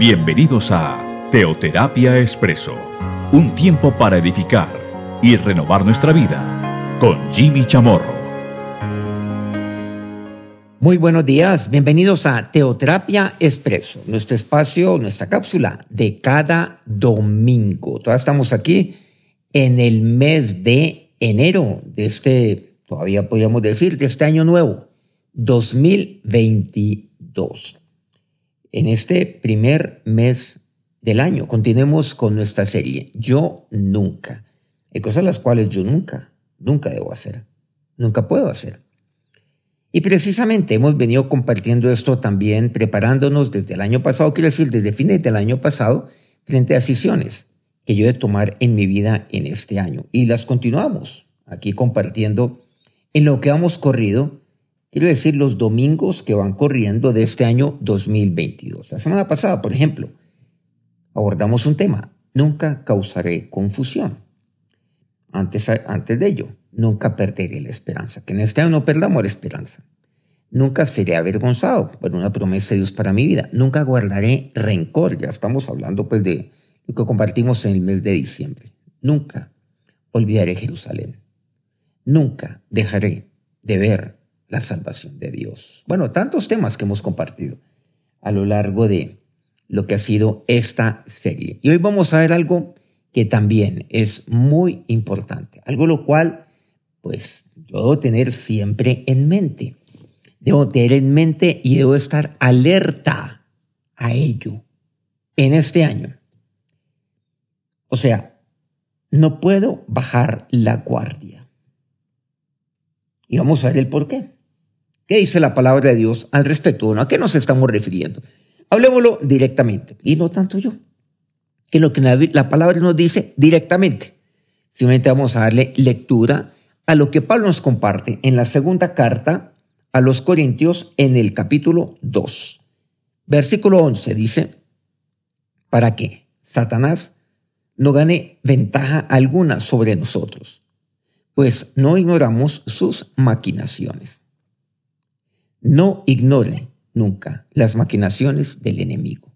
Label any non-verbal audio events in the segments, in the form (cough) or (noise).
Bienvenidos a Teoterapia Expreso, un tiempo para edificar y renovar nuestra vida con Jimmy Chamorro. Muy buenos días, bienvenidos a Teoterapia Expreso, nuestro espacio, nuestra cápsula de cada domingo. Todavía estamos aquí en el mes de enero de este, todavía podríamos decir, de este año nuevo, 2022 en este primer mes del año. Continuemos con nuestra serie. Yo nunca. Hay cosas las cuales yo nunca, nunca debo hacer. Nunca puedo hacer. Y precisamente hemos venido compartiendo esto también, preparándonos desde el año pasado, quiero decir, desde fines del año pasado, frente a decisiones que yo he de tomar en mi vida en este año. Y las continuamos aquí compartiendo en lo que hemos corrido Quiero decir los domingos que van corriendo de este año 2022. La semana pasada, por ejemplo, abordamos un tema, nunca causaré confusión. Antes, antes de ello, nunca perderé la esperanza, que en este año no perdamos la esperanza. Nunca seré avergonzado por una promesa de Dios para mi vida. Nunca guardaré rencor. Ya estamos hablando pues de lo que compartimos en el mes de diciembre. Nunca olvidaré Jerusalén. Nunca dejaré de ver la salvación de Dios. Bueno, tantos temas que hemos compartido a lo largo de lo que ha sido esta serie. Y hoy vamos a ver algo que también es muy importante, algo lo cual, pues, yo debo tener siempre en mente. Debo tener en mente y debo estar alerta a ello en este año. O sea, no puedo bajar la guardia. Y vamos a ver el por qué. ¿Qué dice la palabra de Dios al respecto? Bueno, ¿a qué nos estamos refiriendo? Hablemoslo directamente, y no tanto yo, que lo que la palabra nos dice directamente. Simplemente vamos a darle lectura a lo que Pablo nos comparte en la segunda carta a los Corintios en el capítulo 2. Versículo 11 dice, para que Satanás no gane ventaja alguna sobre nosotros, pues no ignoramos sus maquinaciones. No ignore nunca las maquinaciones del enemigo.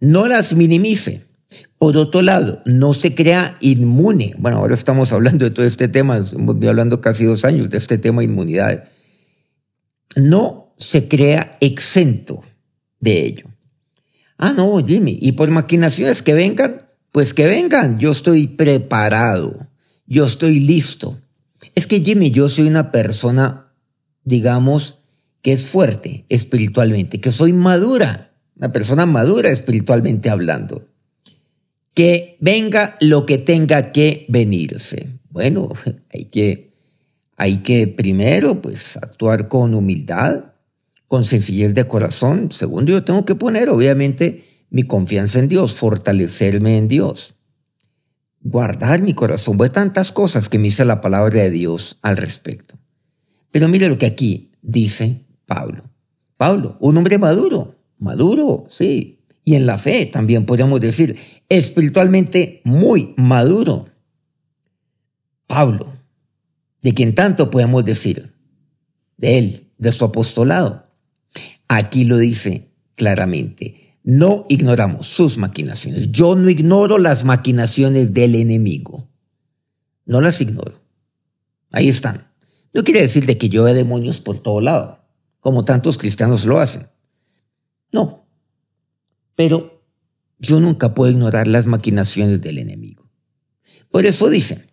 No las minimice. Por otro lado, no se crea inmune. Bueno, ahora estamos hablando de todo este tema, hemos hablando casi dos años de este tema de inmunidad. No se crea exento de ello. Ah, no, Jimmy, y por maquinaciones que vengan, pues que vengan, yo estoy preparado, yo estoy listo. Es que Jimmy, yo soy una persona, digamos, que es fuerte espiritualmente, que soy madura, una persona madura espiritualmente hablando. Que venga lo que tenga que venirse. Bueno, (laughs) hay que, hay que primero pues actuar con humildad, con sencillez de corazón. Segundo, yo tengo que poner obviamente mi confianza en Dios, fortalecerme en Dios, guardar mi corazón. Voy tantas cosas que me dice la palabra de Dios al respecto. Pero mire lo que aquí dice Pablo. Pablo, un hombre maduro, maduro, sí. Y en la fe también podríamos decir, espiritualmente muy maduro. Pablo, de quien tanto podemos decir, de él, de su apostolado. Aquí lo dice claramente, no ignoramos sus maquinaciones. Yo no ignoro las maquinaciones del enemigo. No las ignoro. Ahí están. No quiere decir de que yo vea demonios por todo lado como tantos cristianos lo hacen. No. Pero yo nunca puedo ignorar las maquinaciones del enemigo. Por eso dicen,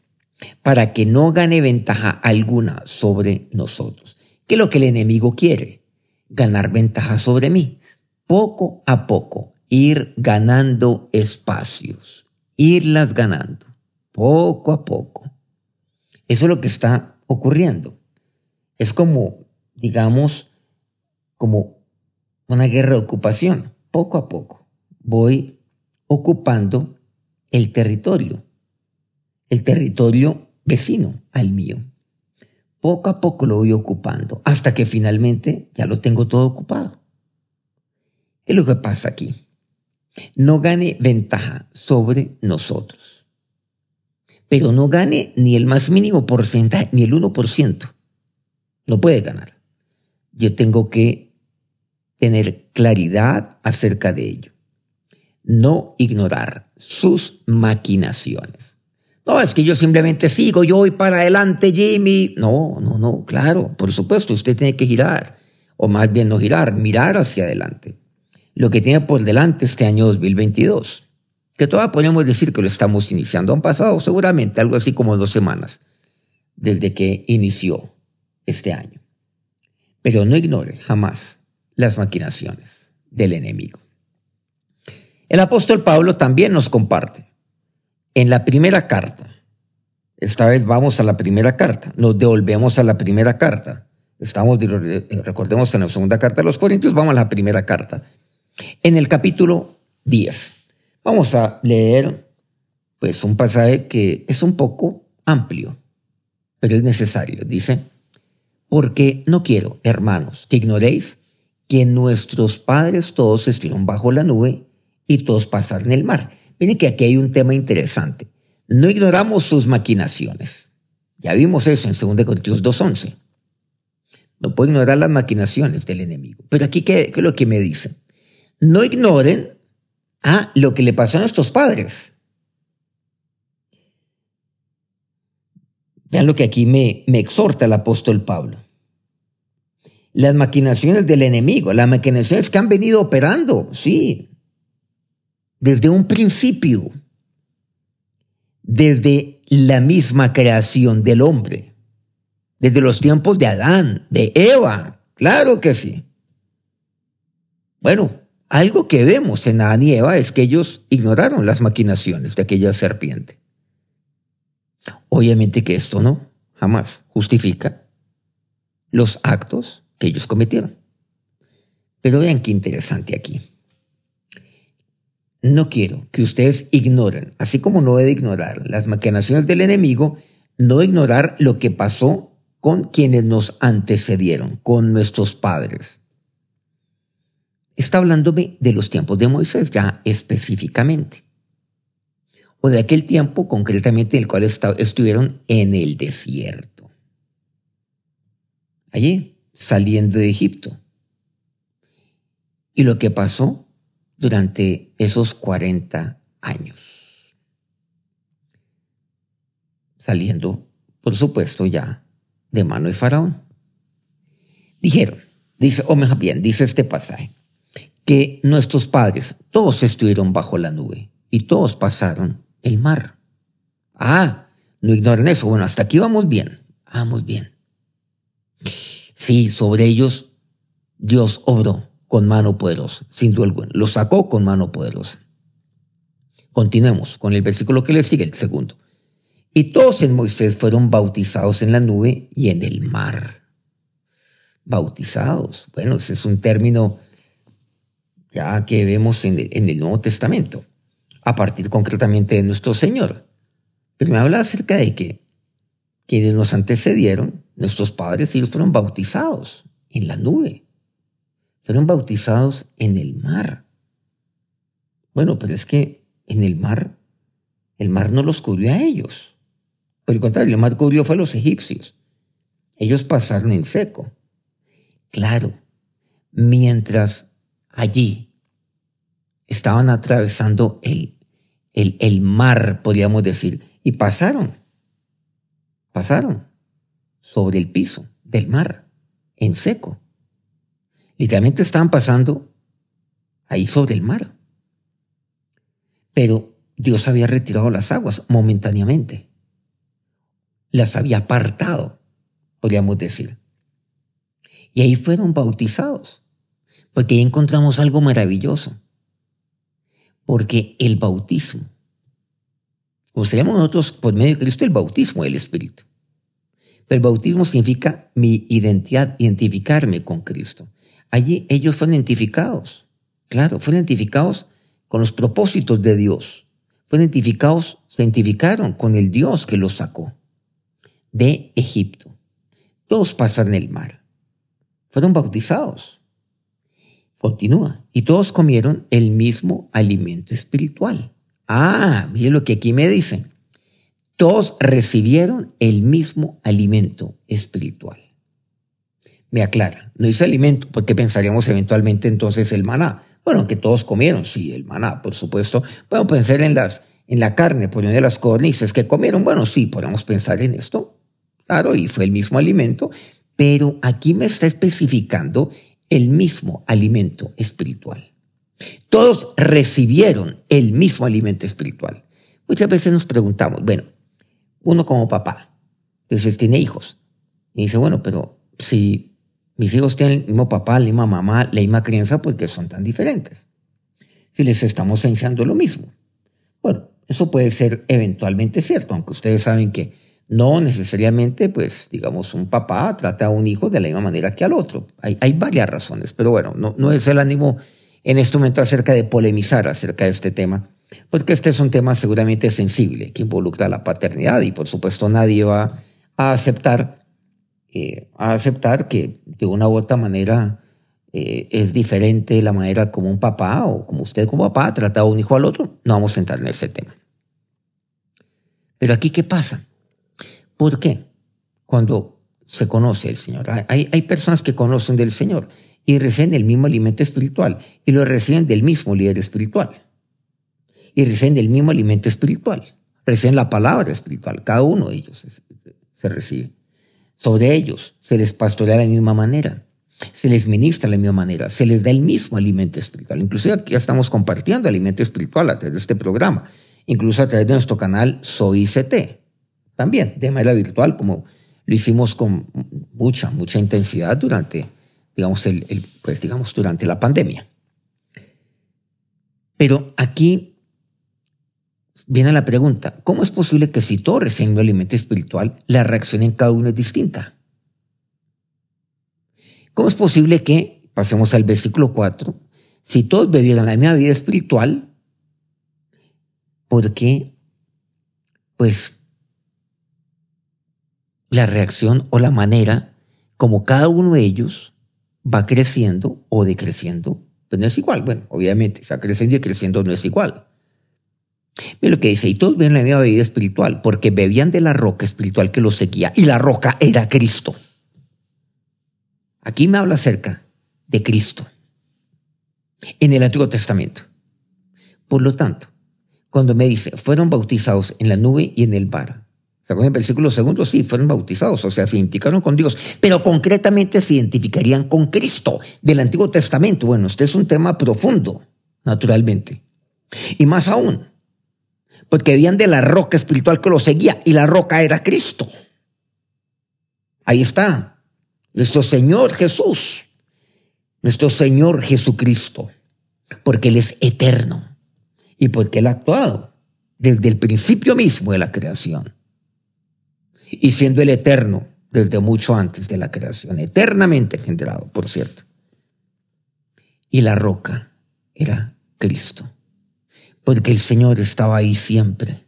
para que no gane ventaja alguna sobre nosotros. ¿Qué es lo que el enemigo quiere? Ganar ventaja sobre mí. Poco a poco, ir ganando espacios, irlas ganando, poco a poco. Eso es lo que está ocurriendo. Es como, digamos, como una guerra de ocupación. Poco a poco voy ocupando el territorio, el territorio vecino al mío. Poco a poco lo voy ocupando hasta que finalmente ya lo tengo todo ocupado. ¿Qué es lo que pasa aquí? No gane ventaja sobre nosotros, pero no gane ni el más mínimo porcentaje, ni el 1%. No puede ganar. Yo tengo que tener claridad acerca de ello. no ignorar sus maquinaciones. No, es que yo simplemente sigo, yo voy para adelante, Jimmy. No, no, no, claro, por supuesto, usted tiene que girar, o más bien no girar, mirar hacia adelante. Lo que tiene por delante este año 2022, que todavía podemos decir que lo estamos iniciando. Han pasado seguramente algo así como dos semanas desde que inició este año. Pero no ignore jamás las maquinaciones del enemigo. El apóstol Pablo también nos comparte en la primera carta. Esta vez vamos a la primera carta, nos devolvemos a la primera carta. Estamos, recordemos, en la segunda carta de los Corintios, vamos a la primera carta. En el capítulo 10, vamos a leer pues un pasaje que es un poco amplio, pero es necesario. Dice, porque no quiero, hermanos, que ignoréis que nuestros padres todos estuvieron bajo la nube y todos pasaron el mar. Miren que aquí hay un tema interesante. No ignoramos sus maquinaciones. Ya vimos eso en 2 Corintios 2.11. No puedo ignorar las maquinaciones del enemigo. Pero aquí, ¿qué, es lo que me dice? No ignoren a lo que le pasó a nuestros padres. Vean lo que aquí me, me exhorta el apóstol Pablo. Las maquinaciones del enemigo, las maquinaciones que han venido operando, sí, desde un principio, desde la misma creación del hombre, desde los tiempos de Adán, de Eva, claro que sí. Bueno, algo que vemos en Adán y Eva es que ellos ignoraron las maquinaciones de aquella serpiente. Obviamente que esto no, jamás justifica los actos que ellos cometieron. Pero vean qué interesante aquí no quiero que ustedes ignoren, así como no he de ignorar las maquinaciones del enemigo, no ignorar lo que pasó con quienes nos antecedieron, con nuestros padres. Está hablándome de los tiempos de Moisés ya específicamente, o de aquel tiempo concretamente en el cual estuvieron en el desierto, allí saliendo de Egipto. Y lo que pasó durante esos 40 años. Saliendo, por supuesto, ya de mano de Faraón. Dijeron, dice, o mejor bien, dice este pasaje, que nuestros padres todos estuvieron bajo la nube y todos pasaron el mar. Ah, no ignoren eso. Bueno, hasta aquí vamos bien. Vamos bien. Sí, sobre ellos Dios obró con mano poderosa, sin duda alguna. Lo sacó con mano poderosa. Continuemos con el versículo que le sigue, el segundo. Y todos en Moisés fueron bautizados en la nube y en el mar. Bautizados. Bueno, ese es un término ya que vemos en el, Nuevo Testamento, a partir concretamente de nuestro Señor. Pero me habla acerca de que quienes nos antecedieron, nuestros padres, ellos fueron bautizados en la nube fueron bautizados en el mar. Bueno, pero es que en el mar, el mar no los cubrió a ellos. Por el contrario, el mar cubrió fue a los egipcios. Ellos pasaron en seco. Claro, mientras allí estaban atravesando el, el, el mar, podríamos decir, y pasaron, pasaron sobre el piso del mar, en seco. Literalmente estaban pasando ahí sobre el mar. Pero Dios había retirado las aguas momentáneamente. Las había apartado, podríamos decir. Y ahí fueron bautizados. Porque ahí encontramos algo maravilloso. Porque el bautismo, como seríamos nosotros por medio de Cristo, el bautismo del Espíritu. El bautismo significa mi identidad, identificarme con Cristo. Allí ellos fueron identificados, claro, fueron identificados con los propósitos de Dios. Fueron identificados, se identificaron con el Dios que los sacó de Egipto. Todos pasaron el mar. Fueron bautizados. Continúa. Y todos comieron el mismo alimento espiritual. Ah, mire lo que aquí me dicen. Todos recibieron el mismo alimento espiritual me aclara. No dice alimento, porque pensaríamos eventualmente entonces el maná. Bueno, que todos comieron, sí, el maná, por supuesto. Podemos pensar en, las, en la carne, por de las cornices que comieron. Bueno, sí, podemos pensar en esto. Claro, y fue el mismo alimento. Pero aquí me está especificando el mismo alimento espiritual. Todos recibieron el mismo alimento espiritual. Muchas veces nos preguntamos, bueno, uno como papá, entonces tiene hijos, y dice, bueno, pero si mis hijos tienen el mismo papá, la misma mamá, la misma crianza, ¿por qué son tan diferentes? Si les estamos enseñando lo mismo. Bueno, eso puede ser eventualmente cierto, aunque ustedes saben que no necesariamente, pues, digamos, un papá trata a un hijo de la misma manera que al otro. Hay, hay varias razones, pero bueno, no, no es el ánimo en este momento acerca de polemizar acerca de este tema, porque este es un tema seguramente sensible que involucra la paternidad y por supuesto nadie va a aceptar, eh, a aceptar que de una u otra manera eh, es diferente la manera como un papá o como usted como papá trata a un hijo al otro. No vamos a entrar en ese tema. Pero aquí, ¿qué pasa? ¿Por qué? Cuando se conoce el Señor. Hay, hay personas que conocen del Señor y reciben el mismo alimento espiritual y lo reciben del mismo líder espiritual. Y reciben el mismo alimento espiritual. Reciben la palabra espiritual. Cada uno de ellos se, recibe. Sobre ellos se les pastorea de la misma manera. Se les ministra de la misma manera. Se les da el mismo alimento espiritual. Incluso aquí ya estamos compartiendo alimento espiritual a través de este programa. Incluso a través de nuestro canal Soy CT. También de manera virtual, como lo hicimos con mucha, mucha intensidad durante digamos, el, pues, digamos, durante la pandemia. Pero aquí viene la pregunta, ¿cómo es posible que si todos reciben alimento espiritual, la reacción en cada uno es distinta? ¿Cómo es posible que, pasemos al versículo 4, si todos bebieran la misma vida espiritual, ¿por qué? Pues la reacción o la manera como cada uno de ellos va creciendo o decreciendo, pues no es igual. Bueno, obviamente, está creciendo y creciendo no es igual. Ve lo que dice, y todos ven la bebida espiritual, porque bebían de la roca espiritual que los seguía, y la roca era Cristo. Aquí me habla acerca de Cristo en el Antiguo Testamento. Por lo tanto, cuando me dice, fueron bautizados en la nube y en el bar, en el versículo segundo, sí, fueron bautizados, o sea, se identificaron con Dios, pero concretamente se identificarían con Cristo del Antiguo Testamento. Bueno, este es un tema profundo, naturalmente. Y más aún, porque habían de la roca espiritual que lo seguía, y la roca era Cristo. Ahí está, nuestro Señor Jesús, nuestro Señor Jesucristo, porque Él es eterno y porque Él ha actuado desde el principio mismo de la creación y siendo el eterno desde mucho antes de la creación, eternamente generado, por cierto. Y la roca era Cristo, porque el Señor estaba ahí siempre.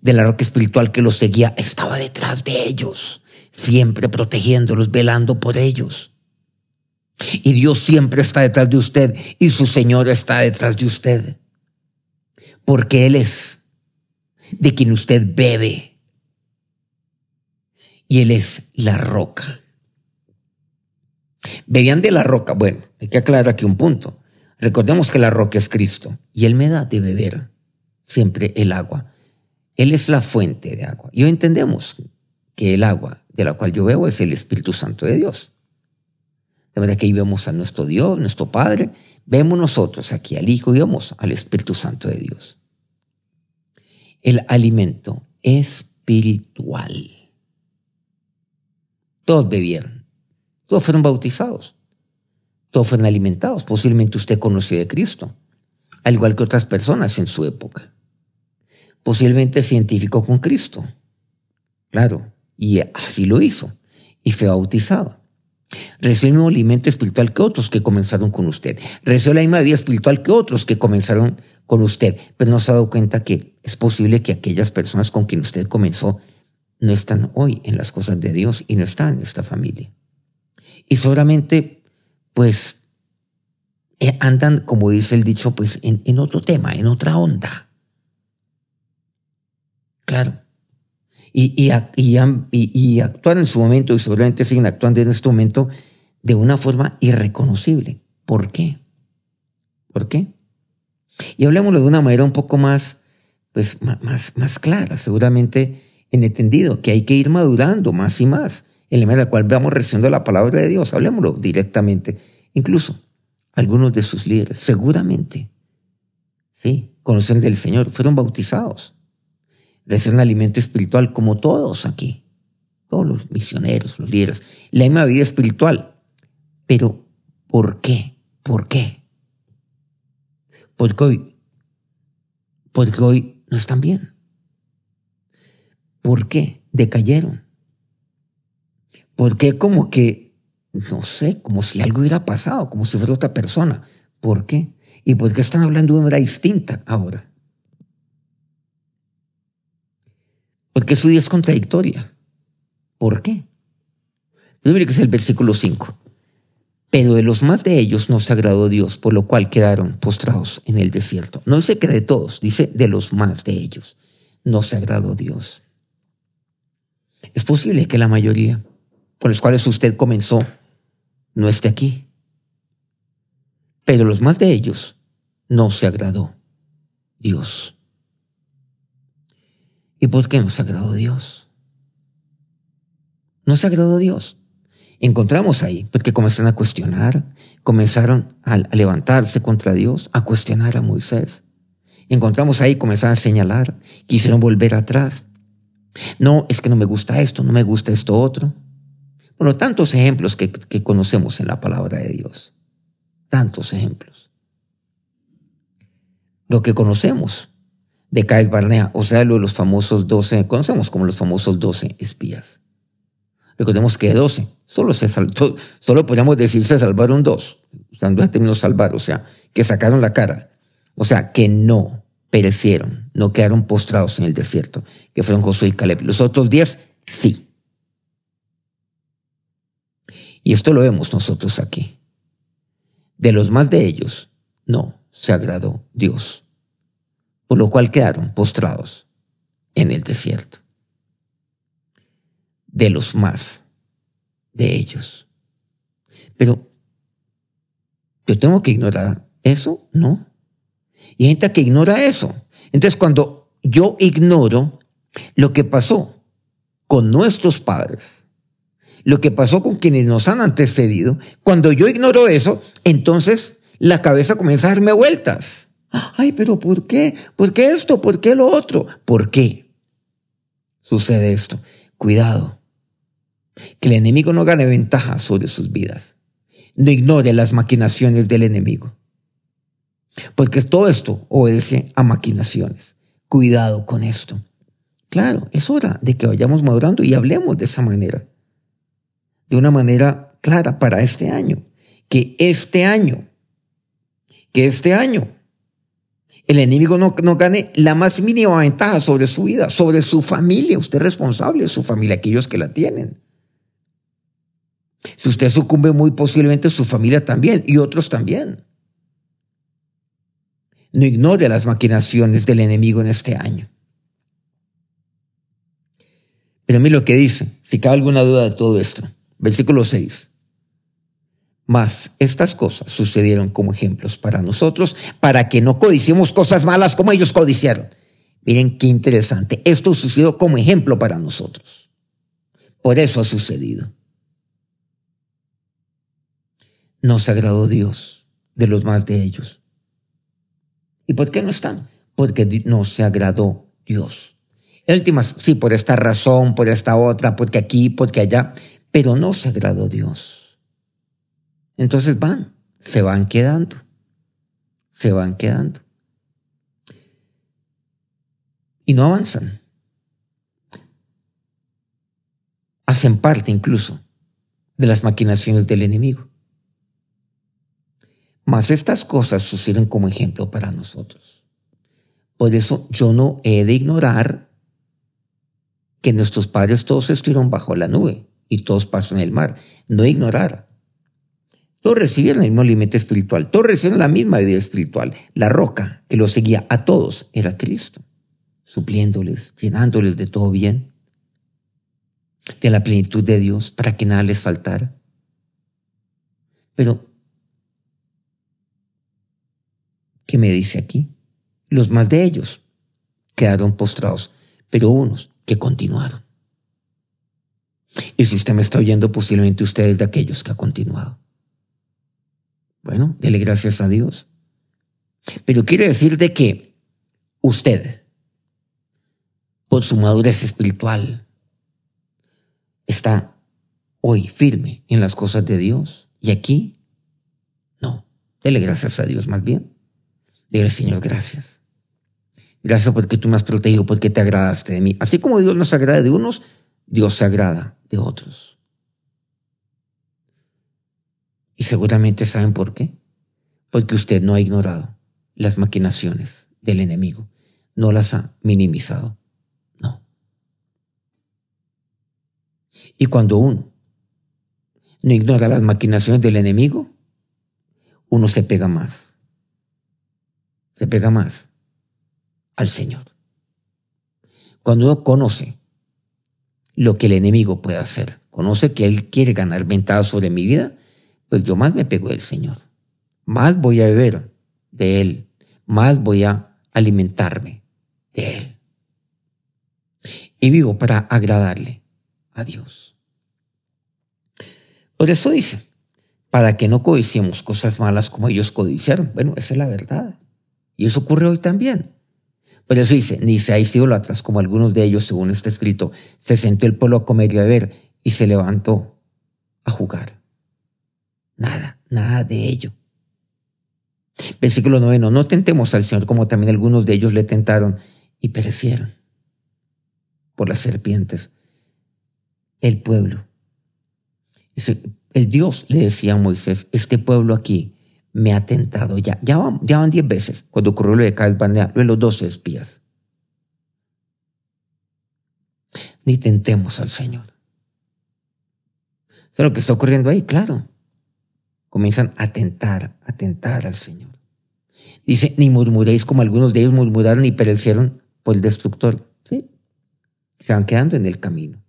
De la roca espiritual que los seguía, estaba detrás de ellos, siempre protegiéndolos, velando por ellos. Y Dios siempre está detrás de usted y su Señor está detrás de usted, porque Él es de quien usted bebe y Él es la roca. Bebían de la roca. Bueno, hay que aclarar aquí un punto. Recordemos que la roca es Cristo y Él me da de beber siempre el agua. Él es la fuente de agua. Y hoy entendemos que el agua de la cual yo bebo es el Espíritu Santo de Dios. De manera que ahí vemos a nuestro Dios, nuestro Padre, vemos nosotros aquí al Hijo y vemos al Espíritu Santo de Dios. El alimento espiritual. Todos bebieron. Todos fueron bautizados. Todos fueron alimentados. Posiblemente usted conoció de Cristo, al igual que otras personas en su época. Posiblemente se con Cristo. Claro, y así lo hizo. Y fue bautizado. Recibió el mismo alimento espiritual que otros que comenzaron con usted. Recibió la misma vida espiritual que otros que comenzaron con usted. Pero no se ha dado cuenta que es posible que aquellas personas con quien usted comenzó no están hoy en las cosas de Dios y no están en esta familia. Y seguramente, pues, eh, andan, como dice el dicho, pues en, otro tema, en otra onda. Claro. Y, y, y, actuar en su momento, y seguramente siguen actuando en este momento, de una forma irreconocible. ¿Por qué? ¿Por qué? Y hablemoslo de una manera un poco más, pues, más, más clara, seguramente en entendido, que hay que ir madurando más y más, en la manera la cual vamos recibiendo la palabra de Dios. Hablemoslo directamente. Incluso algunos de sus líderes, seguramente, sí, conocen del Señor, fueron bautizados, recibieron alimento espiritual como todos aquí, todos los misioneros, los líderes, la misma vida espiritual. Pero, ¿por qué? ¿Por qué? Porque hoy, porque hoy no están bien. ¿Por qué? Decayeron. ¿Por qué como que, no sé, como si algo hubiera pasado, como si fuera otra persona? ¿Por qué? ¿Y por qué están hablando de una manera distinta ahora? Porque su vida es contradictoria. ¿Por qué? Yo que es el versículo 5. Pero de los más de ellos no se agradó Dios, por lo cual quedaron postrados en el desierto. No dice que de todos, dice de los más de ellos. No se agradó Dios. Es posible que la mayoría con los cuales usted comenzó no esté aquí. Pero los más de ellos no se agradó Dios. ¿Y por qué no se agradó Dios? No se agradó Dios encontramos ahí, porque comenzaron a cuestionar, comenzaron a, levantarse contra Dios, a cuestionar a Moisés. Encontramos ahí, comenzaron a señalar, quisieron volver atrás. No, es que no me gusta esto, no me gusta esto otro. Bueno, tantos ejemplos que, conocemos en la palabra de Dios. Tantos ejemplos. Lo que conocemos de Caes Barnea, o sea, lo de los famosos doce, conocemos como los famosos doce espías. Recordemos que de 12, solo, solo podríamos decir se salvaron dos, usando el término salvar, o sea, que sacaron la cara, o sea, que no perecieron, no quedaron postrados en el desierto, que fueron Josué y Caleb. Los otros diez, sí. Y esto lo vemos nosotros aquí. De los más de ellos, no se agradó Dios, por lo cual quedaron postrados en el desierto de los más de ellos. Pero yo tengo que ignorar eso, ¿no? Y hay gente que ignora eso. Entonces, cuando yo ignoro lo que pasó con nuestros padres, lo que pasó con quienes nos han antecedido, cuando yo ignoro eso, entonces la cabeza comienza a darme vueltas. Ay, pero ¿por qué? ¿Por qué esto? ¿Por qué lo otro? ¿Por qué sucede esto? Cuidado que el enemigo no gane ventaja sobre sus vidas. No ignore las maquinaciones del enemigo. Porque todo esto obedece a maquinaciones. Cuidado con esto. Claro, es hora de que vayamos madurando y hablemos de esa manera. De una manera clara para este año. Que este año, que este año, el enemigo no, no, gane la más mínima ventaja sobre su vida, sobre su familia. Usted es responsable de su familia, aquellos que la tienen. Si usted sucumbe, muy posiblemente su familia también y otros también. No ignore las maquinaciones del enemigo en este año. Pero mire lo que dice, si cabe alguna duda de todo esto. Versículo 6. Mas estas cosas sucedieron como ejemplos para nosotros, para que no codiciemos cosas malas como ellos codiciaron. Miren qué interesante. Esto sucedió como ejemplo para nosotros. Por eso ha sucedido no se agradó Dios de los más de ellos. ¿Y por qué no están? Porque no se agradó Dios. últimas, sí, por esta razón, por esta otra, porque aquí, porque allá, pero no se agradó Dios. Entonces van, se van quedando, se van quedando. Y no avanzan. Hacen parte incluso de las maquinaciones del enemigo. Mas estas cosas suceden como ejemplo para nosotros. Por eso yo no he de ignorar que nuestros padres todos estuvieron bajo la nube y todos pasan el mar. No ignorar. Todos recibieron el mismo alimento espiritual, todos recibieron la misma vida espiritual. La roca que los seguía a todos era Cristo, supliéndoles, llenándoles de todo bien, de la plenitud de Dios, para que nada les faltara. Pero ¿Qué me dice aquí? Los más de ellos quedaron postrados, pero unos que continuaron. Y si usted me está oyendo, posiblemente usted es de aquellos que ha continuado. Bueno, dele gracias a Dios. Pero quiere decir de que usted, por su madurez espiritual, está hoy firme en las cosas de Dios. Y aquí, no. Dele gracias a Dios más bien. Dile, Señor, gracias. Gracias porque tú me has protegido, porque te agradaste de mí. Así como Dios nos agrada de unos, Dios se agrada de otros. Y seguramente saben por qué. Porque usted no ha ignorado las maquinaciones del enemigo. No las ha minimizado. No. Y cuando uno no ignora las maquinaciones del enemigo, uno se pega más. Se pega más al Señor. Cuando uno conoce lo que el enemigo puede hacer. Conoce que él quiere ganar ventaja sobre mi vida, pues yo más me pego del Señor. Más voy a beber de Él. Más voy a alimentarme de Él. Y vivo para agradarle a Dios. Por eso dice, para que no codiciemos cosas malas como ellos codiciaron. Bueno, esa es la verdad. Y eso ocurre hoy también. Por eso dice, ni seáis atrás como algunos de ellos, según está escrito, se sentó el pueblo a comer y a beber y se levantó a jugar. Nada, nada de ello. Versículo noveno, no tentemos al Señor como también algunos de ellos le tentaron y perecieron por las serpientes. El pueblo. El Dios le decía a Moisés, este pueblo aquí me ha tentado ya. Ya van, diez veces cuando ocurrió lo de Cades Banea, lo de los doce espías. Ni tentemos al Señor. ¿Sabes lo que está ocurriendo ahí? Claro. Comienzan a tentar, a tentar al Señor. Dice, ni murmuréis como algunos de ellos murmuraron y perecieron por el destructor. ¿Sí? Se van quedando en el camino.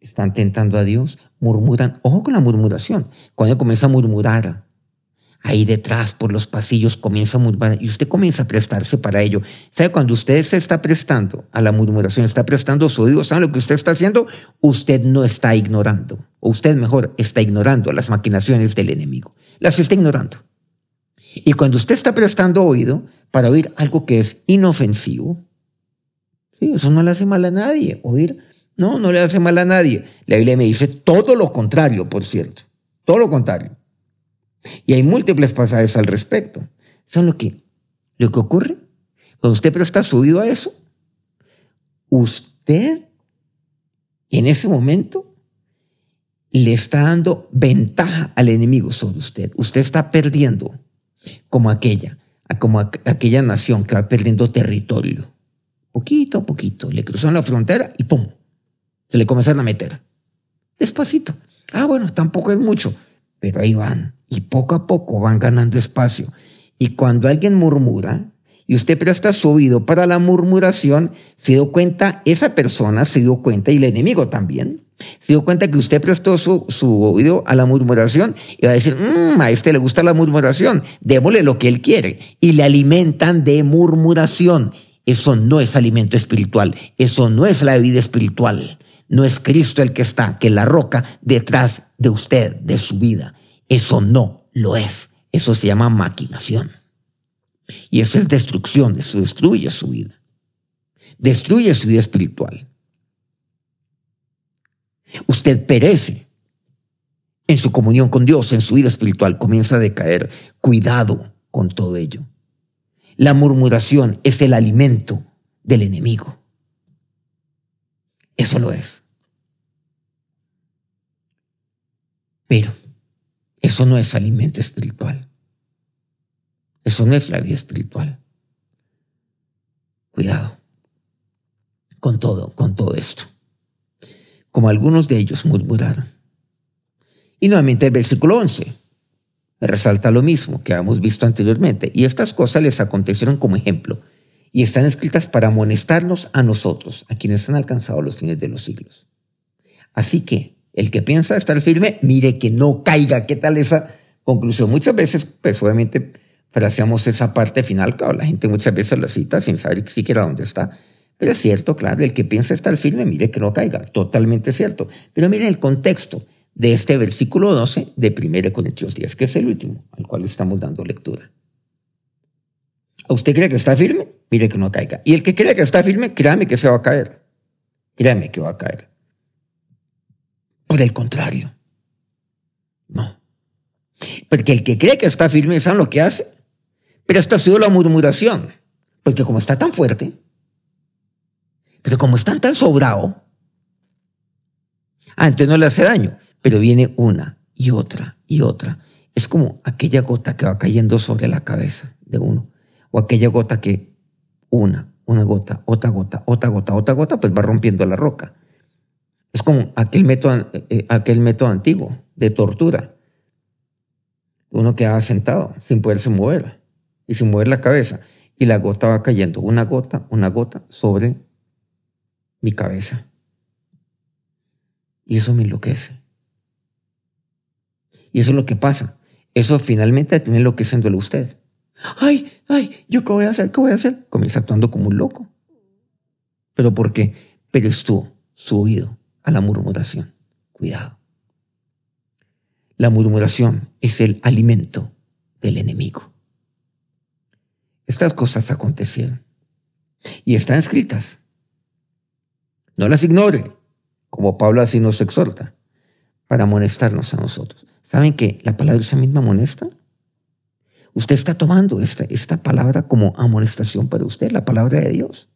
Están tentando a Dios, murmuran. Ojo con la murmuración. Cuando comienza a murmurar, ahí detrás por los pasillos comienza a murmurar y usted comienza a prestarse para ello. ¿Sabe? Cuando usted se está prestando a la murmuración, está prestando su oído, ¿sabe lo que usted está haciendo? Usted no está ignorando, o usted mejor está ignorando las maquinaciones del enemigo. Las está ignorando. Y cuando usted está prestando oído para oír algo que es inofensivo, sí, eso no le hace mal a nadie, oír, no, no le hace mal a nadie. La Biblia me dice todo lo contrario, por cierto, todo lo contrario. Y hay múltiples pasajes al respecto. ¿Saben lo que, lo que ocurre? Cuando usted presta su oído a eso, usted en ese momento le está dando ventaja al enemigo sobre usted. Usted está perdiendo como aquella, como aquella nación que va perdiendo territorio. Poquito a poquito, le cruzan la frontera y ¡pum! Se le comienzan a meter. Despacito. Ah, bueno, tampoco es mucho, pero ahí van y poco a poco van ganando espacio. Y cuando alguien murmura, y usted presta su oído para la murmuración, se dio cuenta, esa persona se dio cuenta, y el enemigo también, se dio cuenta que usted prestó su, su oído a la murmuración y va a decir, mmm, a este le gusta la murmuración, démosle lo que él quiere. Y le alimentan de murmuración. Eso no es alimento espiritual, eso no es la vida espiritual. No es Cristo el que está, que la roca detrás de usted, de su vida. Eso no lo es. Eso se llama maquinación. Y eso es destrucción, eso destruye su vida. Destruye su vida espiritual. Usted perece en su comunión con Dios, en su vida espiritual, comienza a decaer. Cuidado con todo ello. La murmuración es el alimento del enemigo. Eso lo es. Pero eso no es alimento espiritual. Eso no es la vida espiritual. Cuidado con todo, con todo esto. Como algunos de ellos murmuraron. Y nuevamente el versículo 11 resalta lo mismo que habíamos visto anteriormente. Y estas cosas les acontecieron como ejemplo y están escritas para amonestarnos a nosotros, a quienes han alcanzado los fines de los siglos. Así que el que piensa estar firme, mire que no caiga. ¿Qué tal esa conclusión? Muchas veces, pues obviamente, fraseamos esa parte final, claro, la gente muchas veces la cita sin saber siquiera dónde está. Pero es cierto, claro, el que piensa estar firme, mire que no caiga, totalmente cierto. Pero mire el contexto de este versículo 12 de 1 Corintios 10, que es el último al cual estamos dando lectura. ¿A usted cree que está firme? Mire que no caiga. Y el que cree que está firme, créame que se va a caer. Créame que va a caer. Por el contrario. No. Porque el que cree que está firme, ¿saben lo que hace? Pero esto ha sido la murmuración. Porque como está tan fuerte, pero como están tan sobrado, antes no le hace daño, pero viene una y otra y otra. Es como aquella gota que va cayendo sobre la cabeza de uno, o aquella gota que una, una gota, otra gota, otra gota, otra gota, pues va rompiendo la roca. Es como aquel método, eh, aquel método antiguo de tortura. Uno quedaba sentado sin poderse mover y sin mover la cabeza. Y la gota va cayendo, una gota, una gota sobre mi cabeza. Y eso me enloquece. Y eso es lo que pasa. Eso finalmente termina enloqueciéndole a usted. Ay, ay, ¿yo qué voy a hacer? ¿Qué voy a hacer? Comienza actuando como un loco. ¿Pero por qué? Pero estuvo su oído la murmuración. Cuidado. La murmuración es el alimento del enemigo. Estas cosas acontecieron y están escritas. No las ignore, como Pablo así nos exhorta, para amonestarnos a nosotros. ¿Saben que la palabra esa misma amonesta? Usted está tomando esta, esta palabra como amonestación para usted, la palabra de Dios.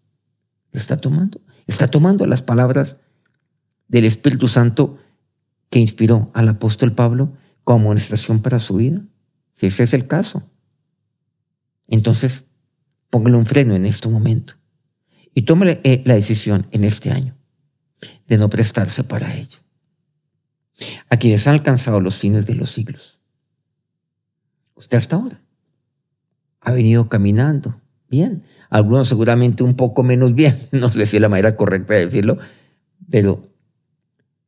¿Lo está tomando? Está tomando las palabras del Espíritu Santo que inspiró al apóstol Pablo como amonestación para su vida. Si ese es el caso, entonces póngale un freno en este momento y tome eh, la decisión en este año de no prestarse para ello. A quienes han alcanzado los fines de los siglos. Usted hasta ahora ha venido caminando bien. Algunos seguramente un poco menos bien, (laughs) no sé si es la manera correcta de decirlo, pero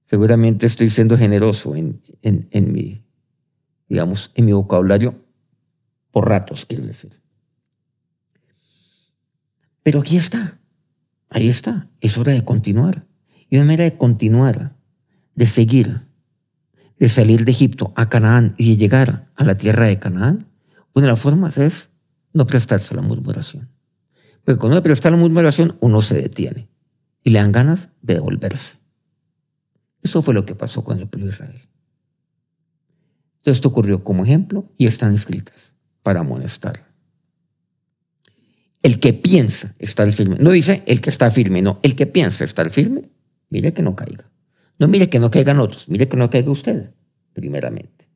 seguramente estoy siendo generoso en, en mi, digamos, en mi vocabulario por ratos, quiero decir. Pero aquí está, ahí está, es hora de continuar. Y una manera de continuar, de seguir, de salir de Egipto a Canaán y de llegar a la tierra de Canaán, una de las formas es no prestarse a la murmuración. Porque cuando uno presta la murmuración, uno se detiene y le dan ganas de devolverse. Eso fue lo que pasó con el pueblo de Israel. Esto ocurrió como ejemplo y están escritas para amonestar. El que piensa estar firme, no dice el que está firme, no, el que piensa estar firme, mire que no caiga. No mire que no caigan otros, mire que no caiga usted, primeramente.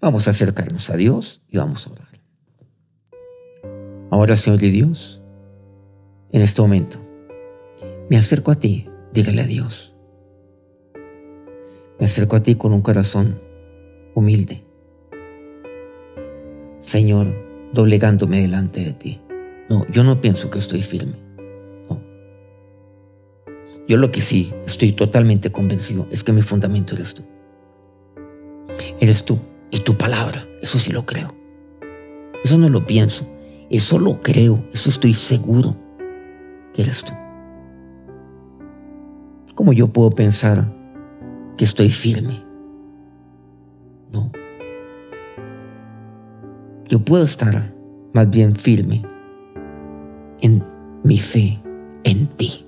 Vamos a acercarnos a Dios y vamos a orar. Ahora, Señor de Dios, en este momento, me acerco a ti, dígale a Dios. Me acerco a ti con un corazón humilde. Señor, doblegándome delante de ti. No, yo no pienso que estoy firme. No. Yo lo que sí estoy totalmente convencido es que mi fundamento eres tú. Eres tú y tu palabra. Eso sí lo creo. Eso no lo pienso. Eso lo creo, eso estoy seguro que eres tú. ¿Cómo yo puedo pensar que estoy firme? No. Yo puedo estar más bien firme en mi fe en ti.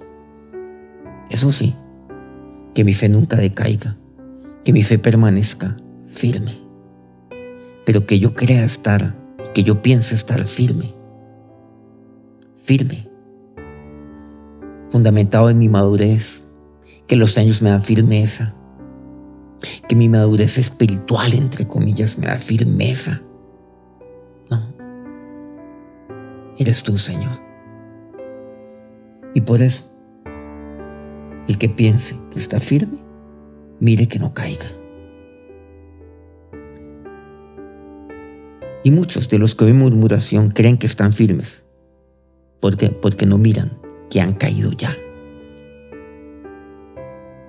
Eso sí, que mi fe nunca decaiga, que mi fe permanezca firme, pero que yo crea estar que yo piense estar firme, firme, fundamentado en mi madurez, que los años me dan firmeza, que mi madurez espiritual, entre comillas, me da firmeza. No, eres tú, Señor. Y por eso, el que piense que está firme, mire que no caiga. Y muchos de los que oyen murmuración creen que están firmes. Porque no miran que han caído ya.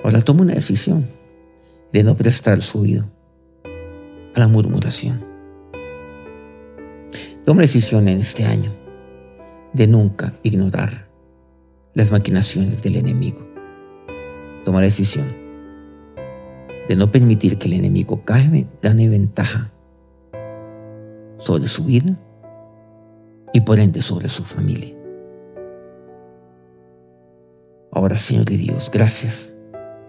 Ahora toma una decisión de no prestar su oído a la murmuración. Toma decisión en este año de nunca ignorar las maquinaciones del enemigo. Toma la decisión de no permitir que el enemigo gane ventaja sobre su vida y por ende sobre su familia. Ahora, Señor y Dios, gracias,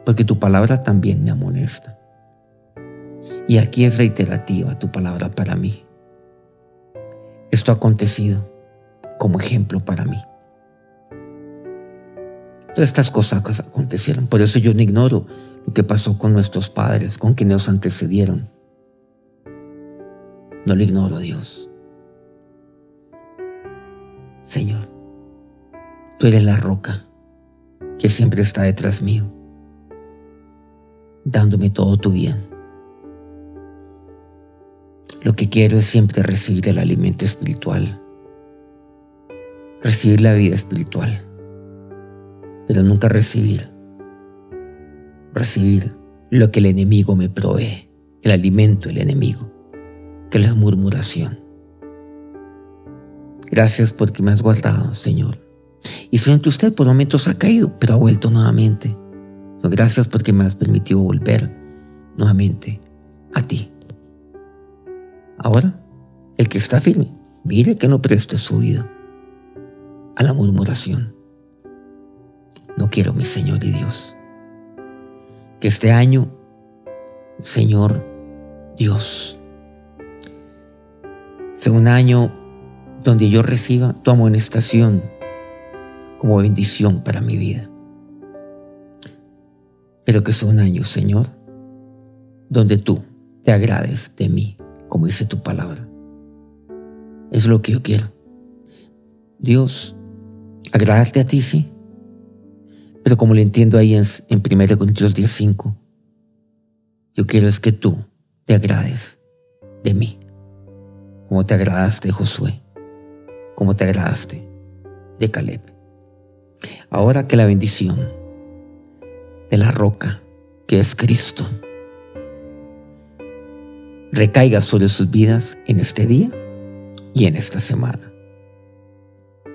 porque tu palabra también me amonesta. Y aquí es reiterativa tu palabra para mí. Esto ha acontecido como ejemplo para mí. Todas estas cosas acontecieron, por eso yo no ignoro lo que pasó con nuestros padres, con quienes nos antecedieron. No lo ignoro, Dios. Señor, tú eres la roca que siempre está detrás mío, dándome todo tu bien. Lo que quiero es siempre recibir el alimento espiritual, recibir la vida espiritual, pero nunca recibir, recibir lo que el enemigo me provee, el alimento del enemigo, que es la murmuración. Gracias porque me has guardado, Señor. Y que usted por momentos ha caído, pero ha vuelto nuevamente. Gracias porque me has permitido volver nuevamente a ti. Ahora, el que está firme, mire que no preste su vida a la murmuración. No quiero, mi Señor y Dios, que este año, Señor Dios, sea un año donde yo reciba tu amonestación como bendición para mi vida. Pero que sea un año, Señor, donde tú te agrades de mí como dice tu palabra. Es lo que yo quiero. Dios, agradarte a ti, sí. Pero como le entiendo ahí en, en 1 Corintios 10:5, yo quiero es que tú te agrades de mí, como te agradaste Josué, como te agradaste de Caleb. Ahora que la bendición de la roca, que es Cristo, recaiga sobre sus vidas en este día y en esta semana.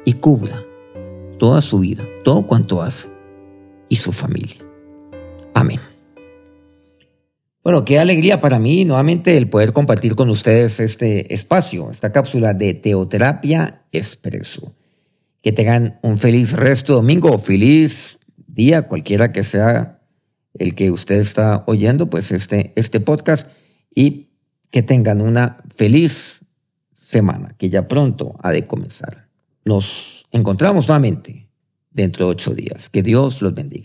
Y cubra toda su vida, todo cuanto hace y su familia. Amén. Bueno, qué alegría para mí nuevamente el poder compartir con ustedes este espacio, esta cápsula de Teoterapia Expreso. Que tengan un feliz resto de domingo, feliz día, cualquiera que sea el que usted está oyendo, pues este, este podcast. Y que tengan una feliz semana, que ya pronto ha de comenzar. Nos encontramos nuevamente dentro de ocho días. Que Dios los bendiga.